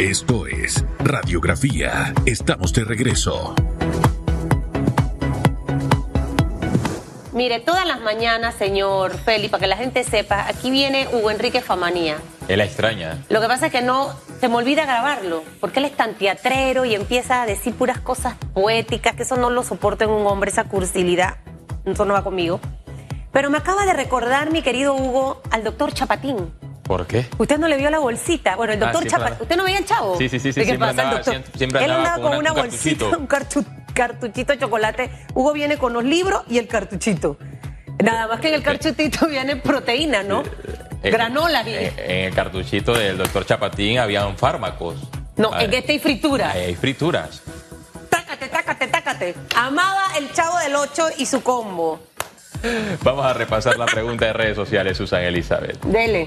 Esto es Radiografía. Estamos de regreso. Mire, todas las mañanas, señor Feli, para que la gente sepa, aquí viene Hugo Enrique Famanía. Él la extraña. Lo que pasa es que no, se me olvida grabarlo, porque él es tan teatrero y empieza a decir puras cosas poéticas, que eso no lo soporta en un hombre, esa cursilidad. Eso no va conmigo. Pero me acaba de recordar, mi querido Hugo, al doctor Chapatín. ¿Por qué? Usted no le vio la bolsita. Bueno, el Ah, doctor sí, claro. ¿Usted no veía el chavo? Sí, sí, sí, sí, ¿De qué pasa el andaba- doctor? siempre- siempre Él andaba con con una- una un bolsita, un cartu- cartuchito de chocolate. Hugo viene con los libros y el cartuchito. Nada más que en el cartuchito viene proteína, ¿no? Eh, Granola. eh, En el cartuchito del doctor Chapatín habían fármacos. no, Ah, en este hay fritura. Hay frituras. Tácate, tácate, tácate. Amaba el chavo del 8 y su combo. Vamos a repasar la pregunta de redes sociales, Susan Elizabeth. Dele.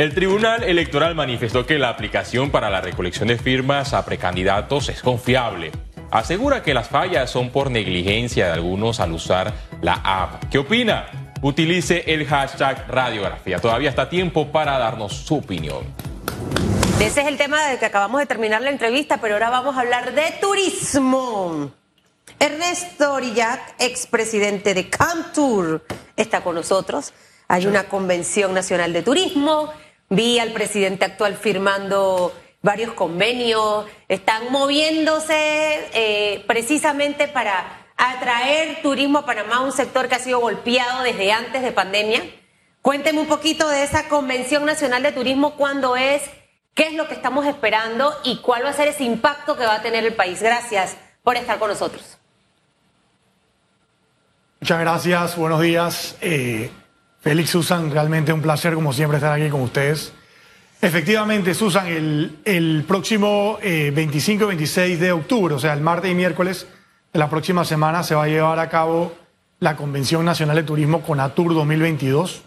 El Tribunal Electoral manifestó que la aplicación para la recolección de firmas a precandidatos es confiable. Asegura que las fallas son por negligencia de algunos al usar la app. ¿Qué opina? Utilice el hashtag radiografía. Todavía está tiempo para darnos su opinión. Ese es el tema del que acabamos de terminar la entrevista, pero ahora vamos a hablar de turismo. Ernesto Orillac, expresidente de Camtour, está con nosotros. Hay una convención nacional de turismo. Vi al presidente actual firmando varios convenios. Están moviéndose eh, precisamente para atraer turismo a Panamá, un sector que ha sido golpeado desde antes de pandemia. Cuénteme un poquito de esa convención nacional de turismo, cuándo es, qué es lo que estamos esperando y cuál va a ser ese impacto que va a tener el país. Gracias por estar con nosotros. Muchas gracias, buenos días. Eh, Félix, Susan, realmente un placer como siempre estar aquí con ustedes. Efectivamente, Susan, el, el próximo eh, 25 y 26 de octubre, o sea, el martes y miércoles de la próxima semana, se va a llevar a cabo la Convención Nacional de Turismo CONATUR 2022.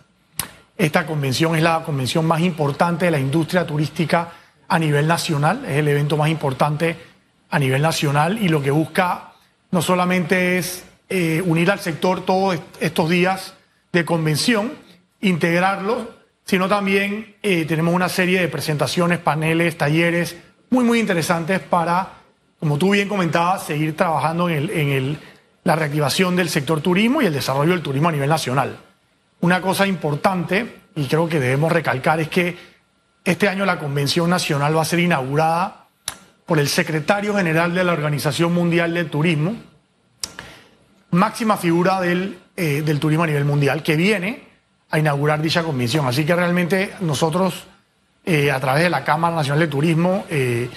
Esta convención es la convención más importante de la industria turística a nivel nacional, es el evento más importante a nivel nacional y lo que busca no solamente es eh, unir al sector todos est- estos días de convención, integrarlo, sino también eh, tenemos una serie de presentaciones, paneles, talleres muy, muy interesantes para, como tú bien comentabas, seguir trabajando en, el- en el- la reactivación del sector turismo y el desarrollo del turismo a nivel nacional. Una cosa importante, y creo que debemos recalcar, es que este año la Convención Nacional va a ser inaugurada por el secretario general de la Organización Mundial del Turismo, máxima figura del, eh, del turismo a nivel mundial, que viene a inaugurar dicha convención. Así que realmente nosotros, eh, a través de la Cámara Nacional de Turismo eh,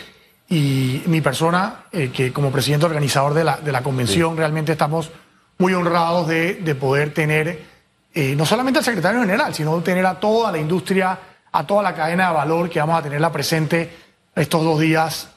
y mi persona, que como presidente organizador de la, de la convención, realmente estamos muy honrados de, de poder tener no solamente al secretario general, sino tener a toda la industria, a toda la cadena de valor que vamos a tenerla presente estos dos días,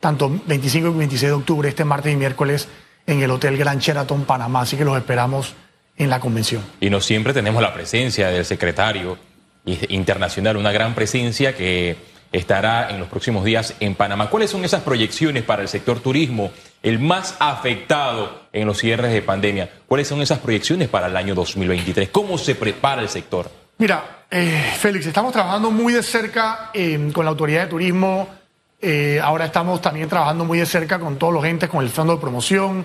tanto 25 y 26 de octubre, este martes y miércoles, en el Hotel Gran Sheraton, Panamá. Así que los esperamos en la convención. Y no siempre tenemos la presencia del secretario internacional, una gran presencia que estará en los próximos días en Panamá. ¿Cuáles son esas proyecciones para el sector turismo, el más afectado en los cierres de pandemia? ¿Cuáles son esas proyecciones para el año 2023? ¿Cómo se prepara el sector? Mira, eh, Félix, estamos trabajando muy de cerca eh, con la Autoridad de Turismo. Eh, ahora estamos también trabajando muy de cerca con todos los entes, con el Fondo de Promoción.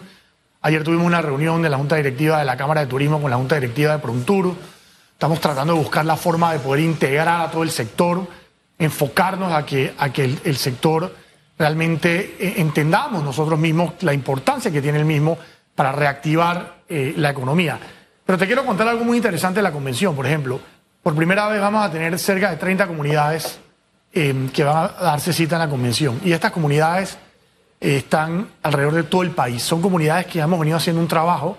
Ayer tuvimos una reunión de la Junta Directiva de la Cámara de Turismo con la Junta Directiva de Prontur. Estamos tratando de buscar la forma de poder integrar a todo el sector, enfocarnos a que, a que el, el sector realmente eh, entendamos nosotros mismos la importancia que tiene el mismo para reactivar eh, la economía. Pero te quiero contar algo muy interesante de la convención. Por ejemplo, por primera vez vamos a tener cerca de 30 comunidades eh, que van a darse cita en la convención. Y estas comunidades eh, están alrededor de todo el país. Son comunidades que hemos venido haciendo un trabajo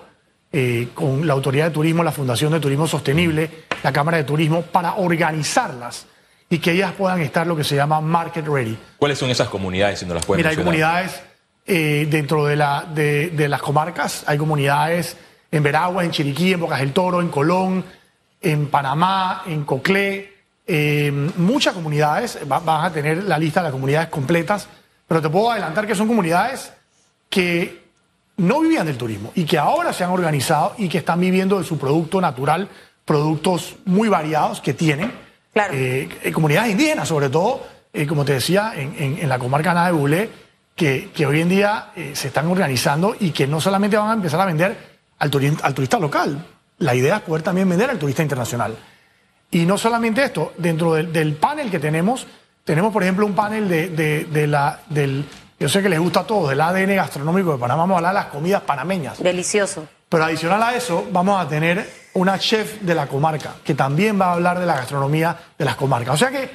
eh, con la Autoridad de Turismo, la Fundación de Turismo Sostenible, la Cámara de Turismo, para organizarlas y que ellas puedan estar lo que se llama market ready. ¿Cuáles son esas comunidades, si no las pueden Mira, hay mencionar? comunidades eh, dentro de, la, de, de las comarcas, hay comunidades en Veraguas, en Chiriquí, en Bocas del Toro, en Colón, en Panamá, en Coclé, eh, muchas comunidades, va- vas a tener la lista de las comunidades completas, pero te puedo adelantar que son comunidades que no vivían del turismo y que ahora se han organizado y que están viviendo de su producto natural, productos muy variados que tienen. Claro. Eh, eh, comunidades indígenas, sobre todo, eh, como te decía, en, en- en la comarca Nada de Bulé, que, que hoy en día eh, se están organizando y que no solamente van a empezar a vender al, turi- al turista local, la idea es poder también vender al turista internacional. Y no solamente esto, dentro del, del panel que tenemos, tenemos por ejemplo un panel de, de- de la, del, yo sé que les gusta a todos, del ADN gastronómico de Panamá, vamos a hablar de las comidas panameñas. Delicioso. Pero adicional a eso, vamos a tener una chef de la comarca, que también va a hablar de la gastronomía de las comarcas. O sea que,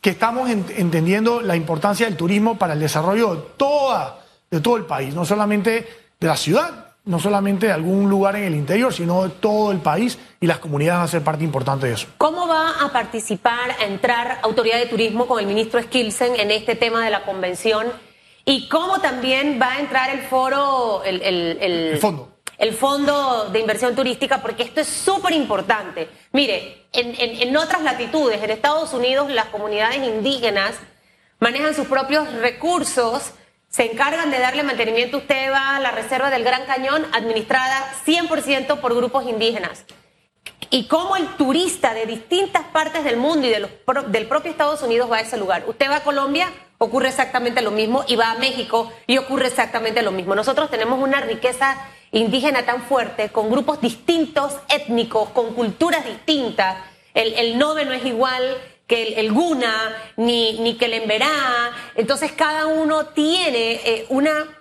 que estamos en- entendiendo la importancia del turismo para el desarrollo de, toda, de todo el país, no solamente de la ciudad, no solamente de algún lugar en el interior, sino de todo el país y las comunidades van a ser parte importante de eso. ¿Cómo va a participar, a entrar Autoridad de Turismo con el ministro Skilsen en este tema de la convención? ¿Y cómo también va a entrar el foro, el, el- el- El fondo. el fondo de inversión turística? Porque esto es súper importante. Mire, en, en- en otras latitudes, en Estados Unidos, las comunidades indígenas manejan sus propios recursos, se encargan de darle mantenimiento. Usted va a la reserva del Gran Cañón, administrada 100% por grupos indígenas y cómo el turista de distintas partes del mundo y de del propio Estados Unidos va a ese lugar. Usted va a Colombia, ocurre exactamente lo mismo, y va a México y ocurre exactamente lo mismo. Nosotros tenemos una riqueza indígena tan fuerte, con grupos distintos, étnicos, con culturas distintas. El, el no es igual que el, el Guna, ni, ni que el Emberá. Entonces cada uno tiene eh, una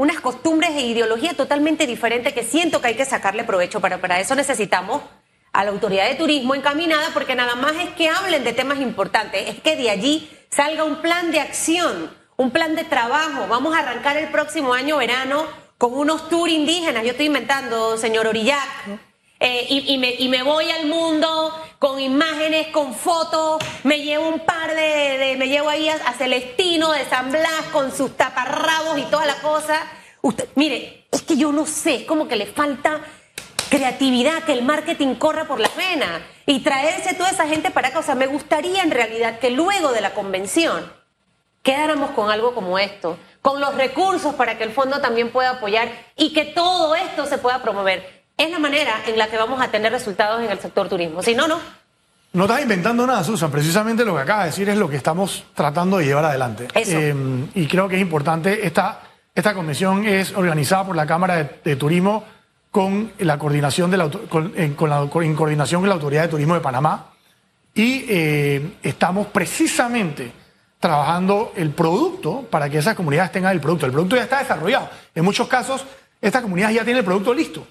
unas costumbres e ideología totalmente diferentes que siento que hay que sacarle provecho, para eso necesitamos a la autoridad de turismo encaminada, porque nada más es que hablen de temas importantes, es que de allí salga un plan de acción, un plan de trabajo. Vamos a arrancar el próximo año verano con unos tours indígenas, yo estoy inventando, señor Orillac. Eh, y, me, voy al mundo con imágenes, con fotos, me llevo un par de, me llevo ahí a, Celestino de San Blas con sus taparrabos y toda la cosa. Usted, mire, es que yo no sé, es como que le falta creatividad, que el marketing corra por la vena y traerse toda esa gente para acá. O sea, me gustaría en realidad que luego de la convención quedáramos con algo como esto, con los recursos para que el fondo también pueda apoyar y que todo esto se pueda promover. Es la manera en la que vamos a tener resultados en el sector turismo. Si no, no. No estás inventando nada, Susan. Precisamente lo que acaba de decir es lo que estamos tratando de llevar adelante. Eso. Eh, y creo que es importante. Esta, esta convención es organizada por la Cámara de, de Turismo con la coordinación de la, con, en, con la- en coordinación con la Autoridad de Turismo de Panamá. Y eh, estamos precisamente trabajando el producto para que esas comunidades tengan el producto. El producto ya está desarrollado. En muchos casos, esta comunidad ya tiene el producto listo.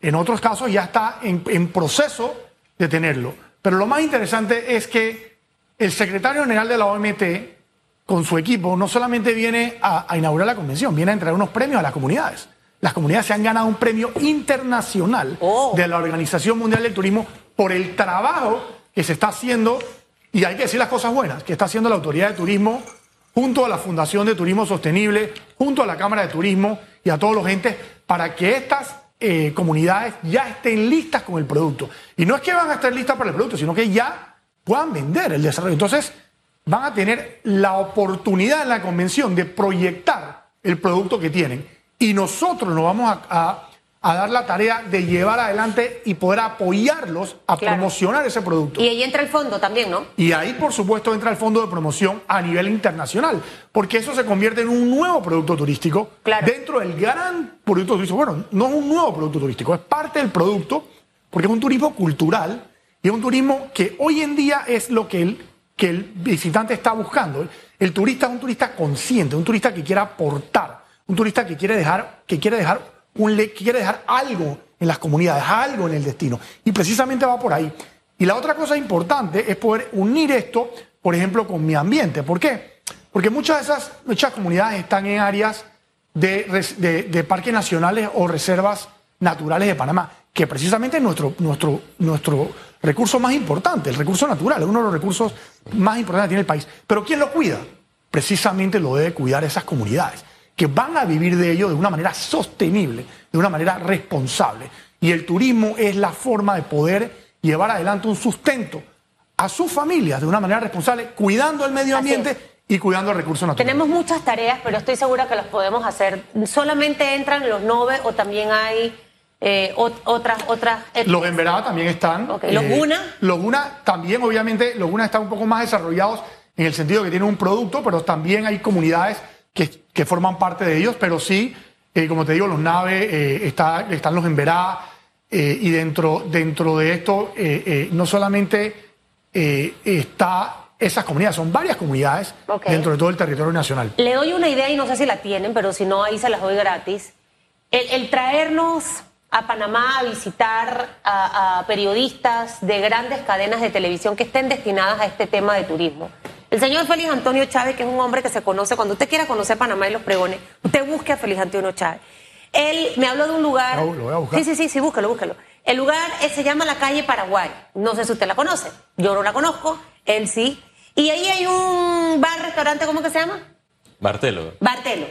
En otros casos ya está en, en proceso de tenerlo. Pero lo más interesante es que el secretario general de la OMT, con su equipo, no solamente viene a, a inaugurar la convención, viene a entregar unos premios a las comunidades. Las comunidades se han ganado un premio internacional Oh. de la Organización Mundial del Turismo por el trabajo que se está haciendo, y hay que decir las cosas buenas, que está haciendo la Autoridad de Turismo junto a la Fundación de Turismo Sostenible, junto a la Cámara de Turismo y a todos los entes, para que estas eh, comunidades ya estén listas con el producto. Y no es que van a estar listas para el producto, sino que ya puedan vender el desarrollo. Entonces, van a tener la oportunidad en la convención de proyectar el producto que tienen. Y nosotros nos vamos a, a- a dar la tarea de llevar adelante y poder apoyarlos a Claro. promocionar ese producto. Y ahí entra el fondo también, ¿no? Y ahí, por supuesto, entra el fondo de promoción a nivel internacional, porque eso se convierte en un nuevo producto turístico Claro. dentro del gran producto turístico. Bueno, no es un nuevo producto turístico, es parte del producto, porque es un turismo cultural y es un turismo que hoy en día es lo que el, que el visitante está buscando. El turista es un turista consciente, un turista que quiere aportar, un turista que quiere dejar, que quiere dejar, un, le- quiere dejar algo en las comunidades, algo en el destino. Y precisamente va por ahí. Y la otra cosa importante es poder unir esto, por ejemplo, con mi ambiente. ¿Por qué? Porque muchas de esas muchas comunidades están en áreas de, de- de parques nacionales o reservas naturales de Panamá, que precisamente es nuestro, nuestro, nuestro recurso más importante, el recurso natural, es uno de los recursos más importantes que tiene el país. Pero ¿quién lo cuida? Precisamente lo debe cuidar esas comunidades, que van a vivir de ello de una manera sostenible, de una manera responsable. Y el turismo es la forma de poder llevar adelante un sustento a sus familias de una manera responsable, cuidando el medio ambiente y cuidando el recurso natural. Tenemos muchas tareas, pero estoy segura que las podemos hacer. ¿Solamente entran los nove o también hay eh, ot- otras, otras. Los Emberá también están. ¿los Guna? Los Guna también, obviamente, los Guna están un poco más desarrollados en el sentido que tienen un producto, pero también hay comunidades que, que forman parte de ellos, pero sí, eh, como te digo, los Nave, eh, está, están los Emberá, eh, y dentro, dentro de esto no solamente está esas comunidades, son varias comunidades dentro de todo el territorio nacional. Le doy una idea y no sé si la tienen, pero si no, ahí se las doy gratis. El, el traernos a Panamá a visitar a, a periodistas de grandes cadenas de televisión que estén destinadas a este tema de turismo. El señor Félix Antonio Chávez, que es un hombre que se conoce, cuando usted quiera conocer Panamá y los pregones, usted busque a Félix Antonio Chávez. Él me habló de un lugar. Lo voy a buscar. Sí, sí, sí, sí, búscalo, búscalo. El lugar eh, se llama la calle Paraguay. No sé si usted la conoce. Yo no la conozco, él sí. Y ahí hay un bar, restaurante, ¿cómo que se llama? Bartelo. Bartelo.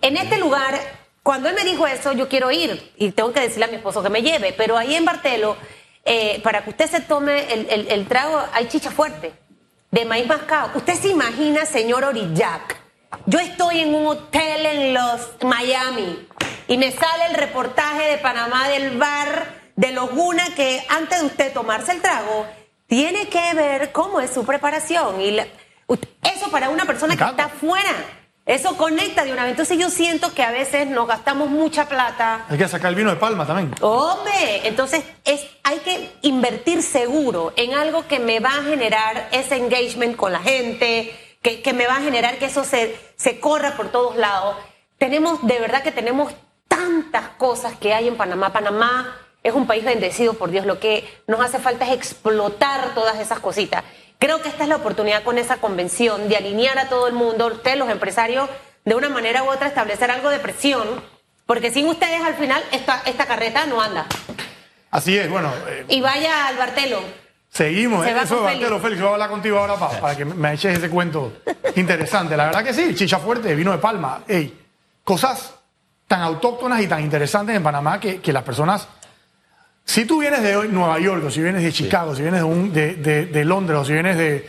En este lugar, cuando él me dijo eso, yo quiero ir y tengo que decirle a mi esposo que me lleve, pero ahí en Bartelo, eh, para que usted se tome el, el- el trago, hay chicha fuerte, de maíz mascado. ¿Usted se imagina, señor Orillac? Yo estoy en un hotel en los Miami y me sale el reportaje de Panamá del bar de los Guna que antes de usted tomarse el trago, tiene que ver cómo es su preparación. Y la- eso para una persona que está fuera. Eso conecta de una vez. Entonces yo siento que a veces nos gastamos mucha plata. Hay que sacar el vino de palma también. Hombre, entonces es, hay que invertir seguro en algo que me va a generar ese engagement con la gente, que, que me va a generar que eso se, se corra por todos lados. Tenemos, de verdad que tenemos tantas cosas que hay en Panamá. Panamá es un país bendecido por Dios. Lo que nos hace falta es explotar todas esas cositas. Creo que esta es la oportunidad con esa convención de alinear a todo el mundo, ustedes los empresarios, de una manera u otra establecer algo de presión, porque sin ustedes al final esta, esta carreta no anda. Así es, bueno, eh, Y vaya al Bartelo. seguimos. Se Eso de Bartelo, Félix. Félix, voy a hablar contigo ahora pa- para, que me eches ese cuento interesante. La verdad que sí, chicha fuerte, vino de palma. Ey, cosas tan autóctonas y tan interesantes en Panamá que, que las personas. Si tú vienes de Nueva York, o si vienes de Chicago, si vienes de, un- de- de- de Londres, o si vienes de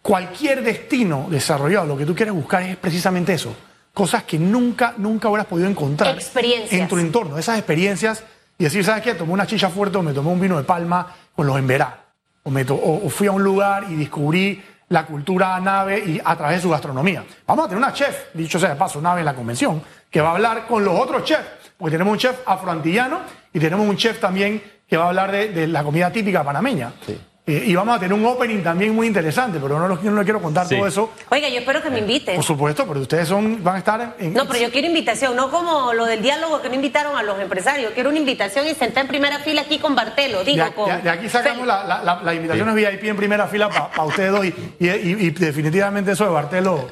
cualquier destino desarrollado, lo que tú quieres buscar es precisamente eso. Cosas que nunca, nunca hubieras podido encontrar en tu entorno. Esas experiencias y decir, ¿sabes qué? Tomé una chicha fuerte o me tomé un vino de palma con los emberá. O, me to- o- o fui a un lugar y descubrí la cultura nave y a través de su gastronomía. Vamos a tener una chef, dicho sea de paso, nave en la convención, que va a hablar con los otros chefs, porque tenemos un chef afroantillano y tenemos un chef también que va a hablar de, de la comida típica panameña. Eh, y vamos a tener un opening también muy interesante, pero no, no le quiero contar Sí. todo eso. Oiga, yo espero que me inviten. Por supuesto, pero ustedes son, van a estar en... No, pero yo quiero invitación, no como lo del diálogo que no invitaron a los empresarios. Quiero una invitación y sentar en primera fila aquí con Bartelo, De, digo, a- con... de- de aquí sacamos la- la- la- las invitaciones VIP en primera fila para ustedes dos y, y- y- y definitivamente eso de Bartelo.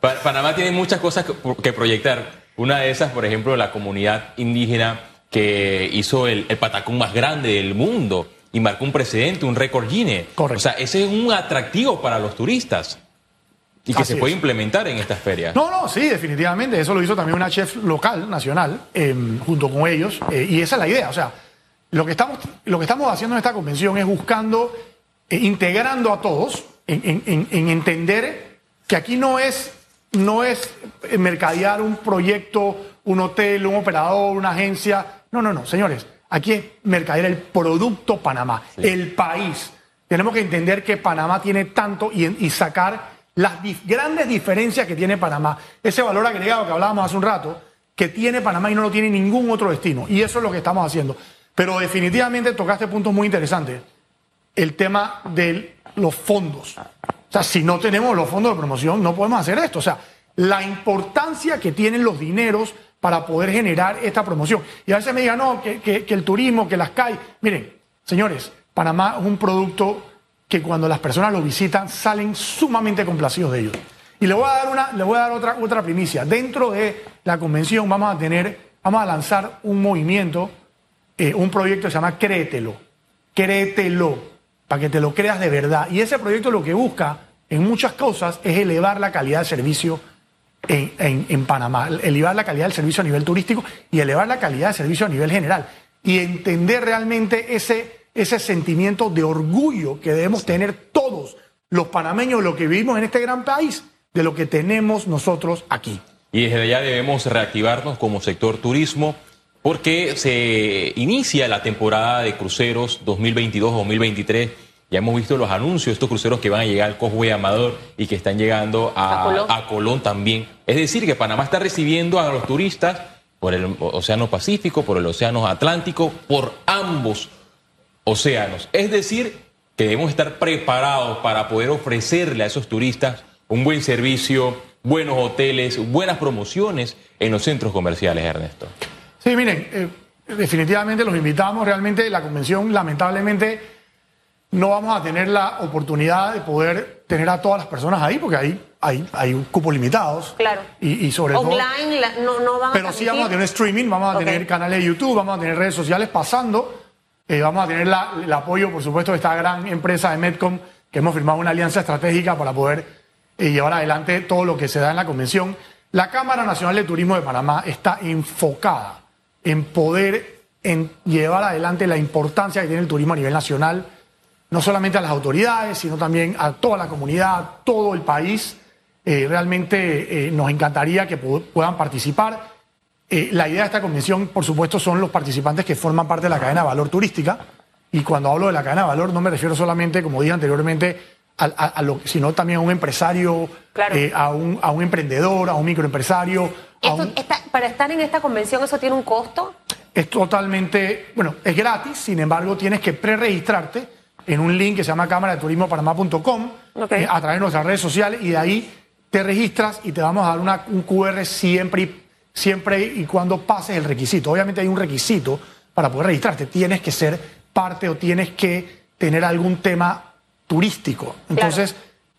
Pa- Panamá tiene muchas cosas que, que proyectar. Una de esas, por ejemplo, la comunidad indígena que hizo el, el patacón más grande del mundo y marcó un precedente, un récord Guinness. Correcto. O sea, ese es un atractivo para los turistas y que Así se puede es. implementar en estas ferias. No, no, sí, definitivamente. Eso lo hizo también una chef local, nacional, eh, junto con ellos. eh, y esa es la idea. O sea, lo que estamos, lo que estamos haciendo en esta convención es buscando, eh, integrando a todos en, en- en- en entender que aquí no es, no es eh, mercadear un proyecto, un hotel, un operador, una agencia. No, no, no, señores. Aquí es mercadear el producto Panamá, el país. Tenemos que entender que Panamá tiene tanto y, y sacar las dif- grandes diferencias que tiene Panamá. Ese valor agregado que hablábamos hace un rato, que tiene Panamá y no lo tiene ningún otro destino. Y eso es lo que estamos haciendo. Pero definitivamente tocaste puntos muy interesantes. El tema de los fondos. O sea, si no tenemos los fondos de promoción, no podemos hacer esto. O sea, la importancia que tienen los dineros para poder generar esta promoción. Y a veces me digan, no, que, que- el turismo, que las calles. Miren, señores, Panamá es un producto que cuando las personas lo visitan salen sumamente complacidos de ellos. Y le voy a dar, una, le voy a dar otra, otra primicia. Dentro de la convención vamos a tener, vamos a lanzar un movimiento, eh, un proyecto que se llama Créetelo. Créetelo, para que te lo creas de verdad. Y ese proyecto lo que busca en muchas cosas es elevar la calidad de servicio en, en- en Panamá, elevar la calidad del servicio a nivel turístico y elevar la calidad de servicio a nivel general. Y entender realmente ese, ese sentimiento de orgullo que debemos tener todos los panameños, lo que vivimos en este gran país, de lo que tenemos nosotros aquí. Y desde allá debemos reactivarnos como sector turismo porque se inicia la temporada de cruceros 2022-2023. Ya hemos visto los anuncios de estos cruceros que van a llegar al Cosway Amador y que están llegando a, A Colón. a Colón también. Es decir, que Panamá está recibiendo a los turistas por el Océano Pacífico, por el Océano Atlántico, por ambos océanos. Es decir, que debemos estar preparados para poder ofrecerle a esos turistas un buen servicio, buenos hoteles, buenas promociones en los centros comerciales, Ernesto. Sí, miren, eh, definitivamente los invitamos. Realmente la convención, lamentablemente, no vamos a tener la oportunidad de poder tener a todas las personas ahí, porque hay, hay, hay un cupo limitados. Claro. Y, y sobre todo. Online no, no van a Pero sí vamos a tener streaming, vamos a tener canales de YouTube, vamos a tener redes sociales pasando. eh, vamos a tener la- el apoyo, por supuesto, de esta gran empresa de Medcom, que hemos firmado una alianza estratégica para poder eh, llevar adelante todo lo que se da en la convención. La Cámara Nacional de Turismo de Panamá está enfocada en poder en llevar adelante la importancia que tiene el turismo a nivel nacional, no solamente a las autoridades, sino también a toda la comunidad, a todo el país. Eh, realmente eh, nos encantaría que pu- puedan participar. Eh, la idea de esta convención, por supuesto, son los participantes que forman parte de la cadena de valor turística. Y cuando hablo de la cadena de valor, no me refiero solamente, como dije anteriormente, a, a- a lo, sino también a un empresario, Claro. a, un, a un emprendedor, a un microempresario. a Esto- un- esta- para estar en esta convención, ¿eso tiene un costo? es totalmente, bueno, es gratis, sin embargo, tienes que preregistrarte en un link que se llama cámara de turismo panamá.com Ok. eh, a través de nuestras redes sociales y de ahí te registras y te vamos a dar una- un QR siempre y, siempre y cuando pases el requisito. Obviamente hay un requisito para poder registrarte, tienes que ser parte o tienes que tener algún tema turístico. Entonces,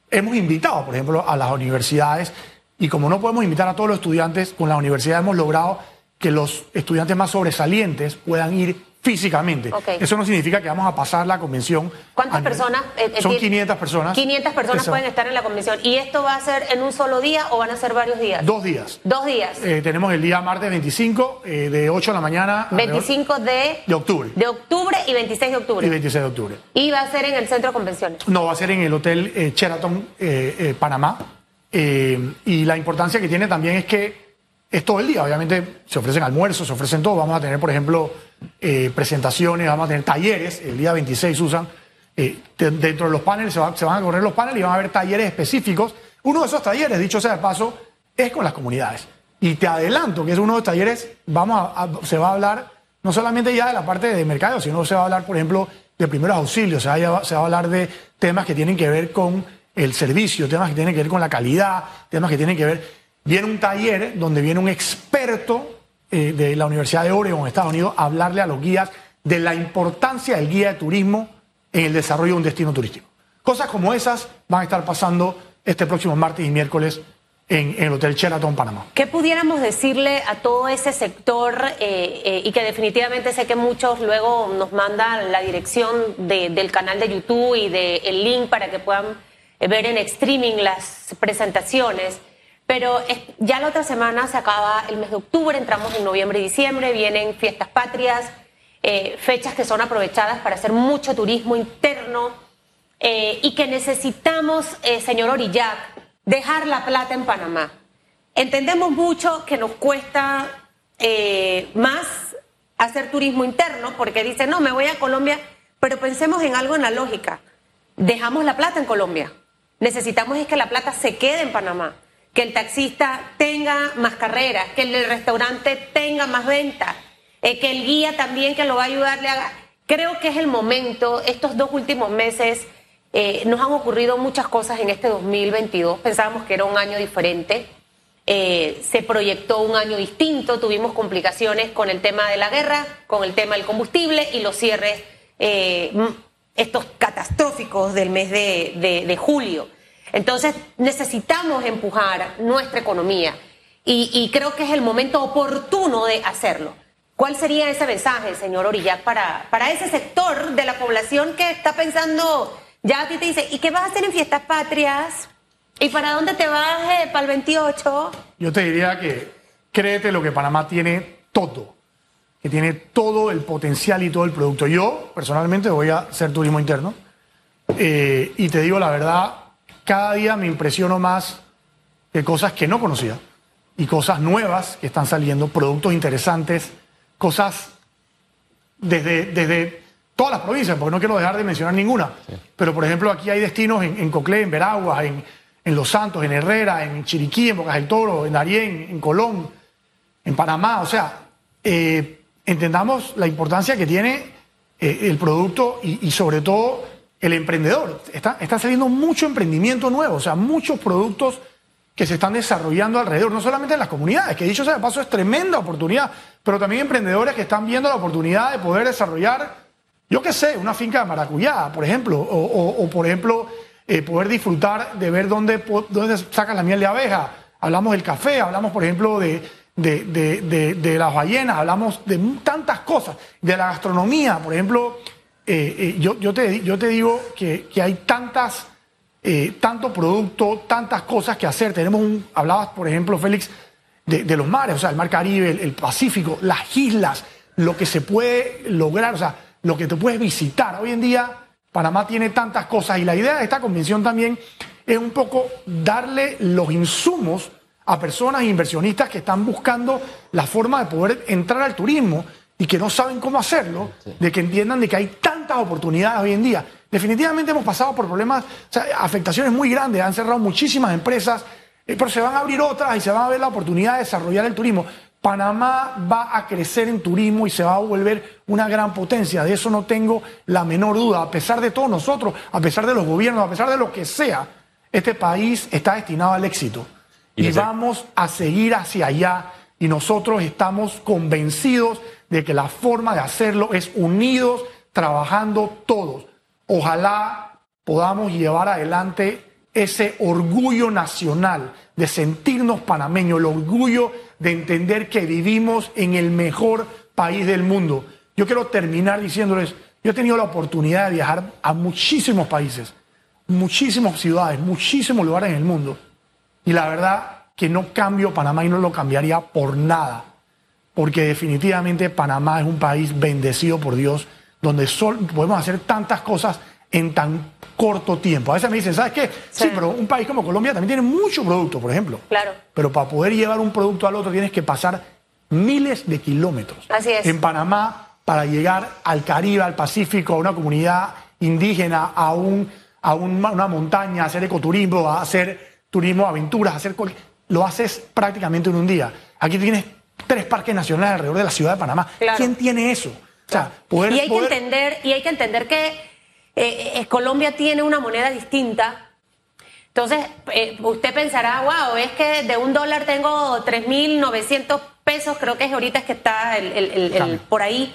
hemos invitado, por ejemplo, a las universidades y como no podemos invitar a todos los estudiantes, con la universidad hemos logrado que los estudiantes más sobresalientes puedan ir físicamente. Eso no significa que vamos a pasar la convención. ¿Cuántas personas? eh, eh, Son tiene- 500 personas. 500 personas pueden estar en la convención. ¿Y esto va a ser en un solo día o van a ser varios días? Dos días. Dos días. Eh, tenemos el día martes 25, eh, de 8 de la mañana. alrededor 25 de, de octubre de octubre y 26 de y octubre. 26 de octubre. Y va a ser en el centro de convenciones. No, va a ser en el Hotel Sheraton Panamá. Y la importancia que tiene también es que es todo el día. Obviamente se ofrecen almuerzos, se ofrecen todo. Vamos a tener, por ejemplo, eh, presentaciones, vamos a tener talleres. El día 26 usan. eh, de- dentro de los paneles se, va- se van a correr los paneles y van a haber talleres específicos. Uno de esos talleres, dicho sea de paso, es con las comunidades. Y te adelanto que es uno de los talleres, vamos se va a hablar no solamente ya de la parte de mercado, sino se va a hablar, por ejemplo, de primeros auxilios, se va a hablar de temas que tienen que ver con el servicio, temas que tienen que ver con la calidad, temas que tienen que ver... Viene un taller donde viene un experto eh, de la Universidad de Oregon, Estados Unidos, a hablarle a los guías de la importancia del guía de turismo en el desarrollo de un destino turístico. Cosas como esas van a estar pasando este próximo martes y miércoles en, en el Hotel Sheraton, Panamá. ¿Qué pudiéramos decirle a todo ese sector eh, eh, y que definitivamente sé que muchos luego nos mandan la dirección de- del canal de YouTube y del link para que puedan ver en streaming las presentaciones? Pero ya la otra semana se acaba el mes de octubre, entramos en noviembre y diciembre, vienen fiestas patrias, eh, fechas que son aprovechadas para hacer mucho turismo interno eh, y que necesitamos, eh, señor Orillac, dejar la plata en Panamá. Entendemos mucho que nos cuesta más hacer turismo interno porque dicen, no, me voy a Colombia, pero pensemos en algo en la lógica. Dejamos la plata en Colombia. Necesitamos es que la plata se quede en Panamá, que el taxista tenga más carreras, que el restaurante tenga más ventas, eh, que el guía también que lo va a ayudar le haga. Creo que es el momento, estos dos últimos meses eh, nos han ocurrido muchas cosas en este 2022. Pensábamos que era un año diferente. Eh, se proyectó un año distinto, tuvimos complicaciones con el tema de la guerra, con el tema del combustible y los cierres, eh, estos catastróficos del mes de julio. Entonces necesitamos empujar nuestra economía y, creo que es el momento oportuno de hacerlo. ¿Cuál sería ese mensaje, señor Orillac, para, para ese sector de la población que está pensando, ya a ti te dice, ¿y qué vas a hacer en fiestas patrias? ¿Y para dónde te vas para el 28? Yo te diría que créete lo que Panamá tiene todo, que tiene todo el potencial y todo el producto. Yo personalmente voy a hacer turismo interno eh, y te digo la verdad, cada día me impresiono más de cosas que no conocía y cosas nuevas que están saliendo, productos interesantes, cosas desde, desde todas las provincias, porque no quiero dejar de mencionar ninguna. Pero, por ejemplo, aquí hay destinos en, en Coclé, en Veraguas, en, en Los Santos, en Herrera, en Chiriquí, en Bocas del Toro, en Darién, en Colón, en Panamá. O sea, eh, entendamos la importancia que tiene eh, el producto y, y sobre todo el emprendedor. Está, está saliendo mucho emprendimiento nuevo, o sea, muchos productos que se están desarrollando alrededor, no solamente en las comunidades, que dicho sea de paso es tremenda oportunidad, pero también emprendedores que están viendo la oportunidad de poder desarrollar, yo qué sé, una finca de maracuyá, por ejemplo, o, por ejemplo, eh, poder disfrutar de ver dónde, dónde sacan la miel de abeja. Hablamos del café, hablamos, por ejemplo, de, de, de- de- las ballenas, hablamos de tantas cosas, de la gastronomía, por ejemplo, eh, eh, yo, te, yo te digo que, hay tantas eh, tanto producto, tantas cosas que hacer. Tenemos un, hablabas, por ejemplo, Félix, de, de los mares, o sea, el mar Caribe, el, el Pacífico, las islas, lo que se puede lograr, o sea, lo que te puedes visitar. Hoy en día, Panamá tiene tantas cosas y la idea de esta convención también es un poco darle los insumos a personas e inversionistas que están buscando la forma de poder entrar al turismo y que no saben cómo hacerlo, de que entiendan de que hay tantas oportunidades hoy en día. Definitivamente hemos pasado por problemas, o sea, afectaciones muy grandes, han cerrado muchísimas empresas, eh, pero se van a abrir otras y se va a ver la oportunidad de desarrollar el turismo. Panamá va a crecer en turismo y se va a volver una gran potencia, de eso no tengo la menor duda, a pesar de todos nosotros, a pesar de los gobiernos, a pesar de lo que sea, este país está destinado al éxito. Y vamos a seguir hacia allá y nosotros estamos convencidos de que la forma de hacerlo es unidos, trabajando todos. Ojalá podamos llevar adelante ese orgullo nacional de sentirnos panameños, el orgullo de entender que vivimos en el mejor país del mundo. Yo quiero terminar diciéndoles, yo he tenido la oportunidad de viajar a muchísimos países, muchísimas ciudades, muchísimos lugares en el mundo. Y la verdad que no cambio Panamá y no lo cambiaría por nada. Porque definitivamente Panamá es un país bendecido por Dios, donde sol- podemos hacer tantas cosas en tan corto tiempo. A veces me dicen, ¿sabes qué? Sí, Sí. pero un país como Colombia también tiene mucho producto, por ejemplo. Claro. Pero para poder llevar un producto al otro tienes que pasar miles de kilómetros. Así es. En Panamá, para llegar al Caribe, al Pacífico, a una comunidad indígena, a, un, a un- una montaña, a hacer ecoturismo, a hacer turismo aventuras, a hacer lo haces prácticamente en un día. Aquí tienes tres parques nacionales alrededor de la ciudad de Panamá. Claro. ¿Quién tiene eso? O sea, poder, Y hay que entender, y hay que entender que eh, eh, Colombia tiene una moneda distinta. Entonces, eh, usted pensará, wow, es que de un dólar tengo 3.900 pesos, creo que es ahorita es que está el, por ahí.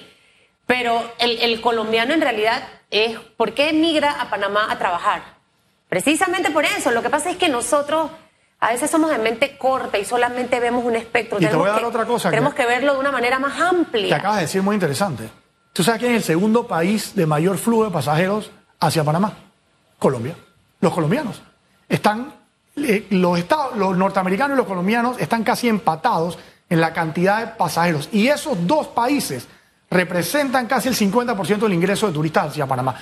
Pero el, el colombiano en realidad es, ¿por qué migra a Panamá a trabajar? Precisamente por eso. Lo que pasa es que nosotros a veces somos de mente corta y solamente vemos un espectro. Y te Tenemos voy a dar que- otra cosa Tenemos que verlo de una manera más amplia. que acabas de decir muy interesante. ¿Tú sabes quién es el segundo país de mayor flujo de pasajeros hacia Panamá? Colombia. Los colombianos. Están, eh, los, estados, los norteamericanos y los colombianos están casi empatados en la cantidad de pasajeros. Y esos dos países representan casi el 50% del ingreso de turistas hacia Panamá.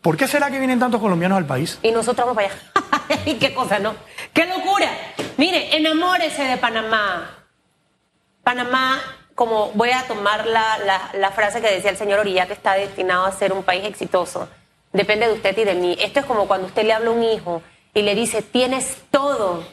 ¿Por qué será que vienen tantos colombianos al país? Y nosotros vamos para allá. ¿Y qué cosa, no? ¡Qué locura! Mire, enamórese de Panamá. Panamá, como voy a tomar la, la- frase que decía el señor Orilla, que está destinado a ser un país exitoso. Depende de usted y de mí. Esto es como cuando usted le habla a un hijo y le dice, tienes todo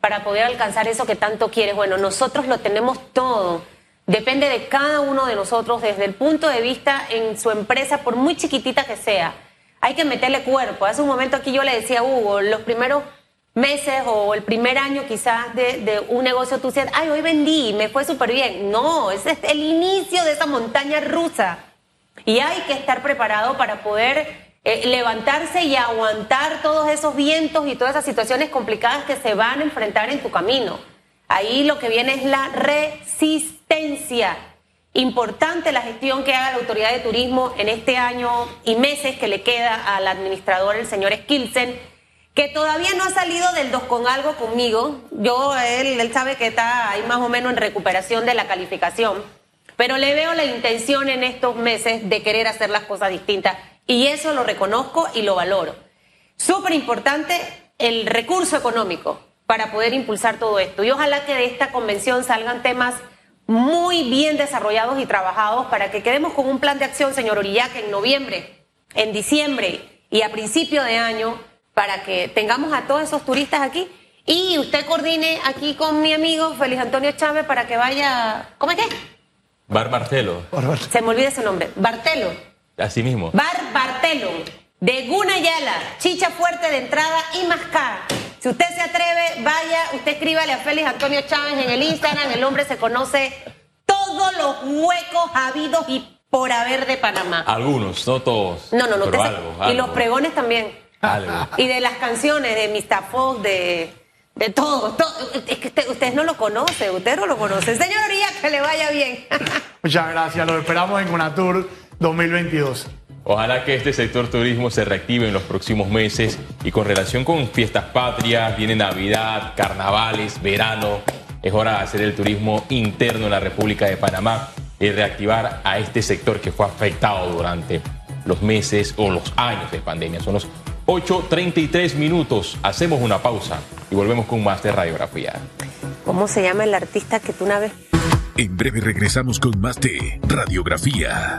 para poder alcanzar eso que tanto quieres. Bueno, nosotros lo tenemos todo. Depende de cada uno de nosotros desde el punto de vista en su empresa, por muy chiquitita que sea. Hay que meterle cuerpo. Hace un momento aquí yo le decía a Hugo, los primeros meses o el primer año quizás de, un negocio tú decías, ay, hoy vendí, me fue súper bien. No, ese es el inicio de esa montaña rusa. Y hay que estar preparado para poder eh, levantarse y aguantar todos esos vientos y todas esas situaciones complicadas que se van a enfrentar en tu camino. Ahí lo que viene es la resistencia. Importante la gestión que haga la autoridad de turismo en este año y meses que le queda al administrador, el señor Skilsen, que todavía no ha salido del dos con algo conmigo. Yo, él, él sabe que está ahí más o menos en recuperación de la calificación, pero le veo la intención en estos meses de querer hacer las cosas distintas y eso lo reconozco y lo valoro. Súper importante el recurso económico para poder impulsar todo esto. Y ojalá que de esta convención salgan temas muy bien desarrollados y trabajados para que quedemos con un plan de acción, señor Orillac, en noviembre, en diciembre y a principio de año para que tengamos a todos esos turistas aquí y usted coordine aquí con mi amigo Félix Antonio Chávez para que vaya. ¿Cómo es que? Bar Martelo. Se me olvida ese nombre. Bartelo. Así mismo. Bar Bartelo. De Gunayala. Chicha fuerte de entrada y mascar. Si usted se atreve, vaya, usted escríbale a Félix Antonio Chávez en el Instagram. El hombre se conoce todos los huecos habidos y por haber de Panamá. Algunos, no todos. No, no, no. pero algo, Y algo. los pregones también. Y de las canciones de Mr. Fox, de, de todo, todo. Es que usted- ustedes no lo conocen, usted no lo conoce. Señor Oría, que le vaya bien. Muchas gracias. Los esperamos en Conatur 2022. Ojalá que este sector turismo se reactive en los próximos meses y con relación con fiestas patrias, viene Navidad, carnavales, verano, es hora de hacer el turismo interno en la República de Panamá y reactivar a este sector que fue afectado durante los meses o los años de pandemia. Son los 8.33 minutos, hacemos una pausa y volvemos con más de radiografía. ¿Cómo se llama el artista que tú una vez En breve regresamos con más de Radiografía.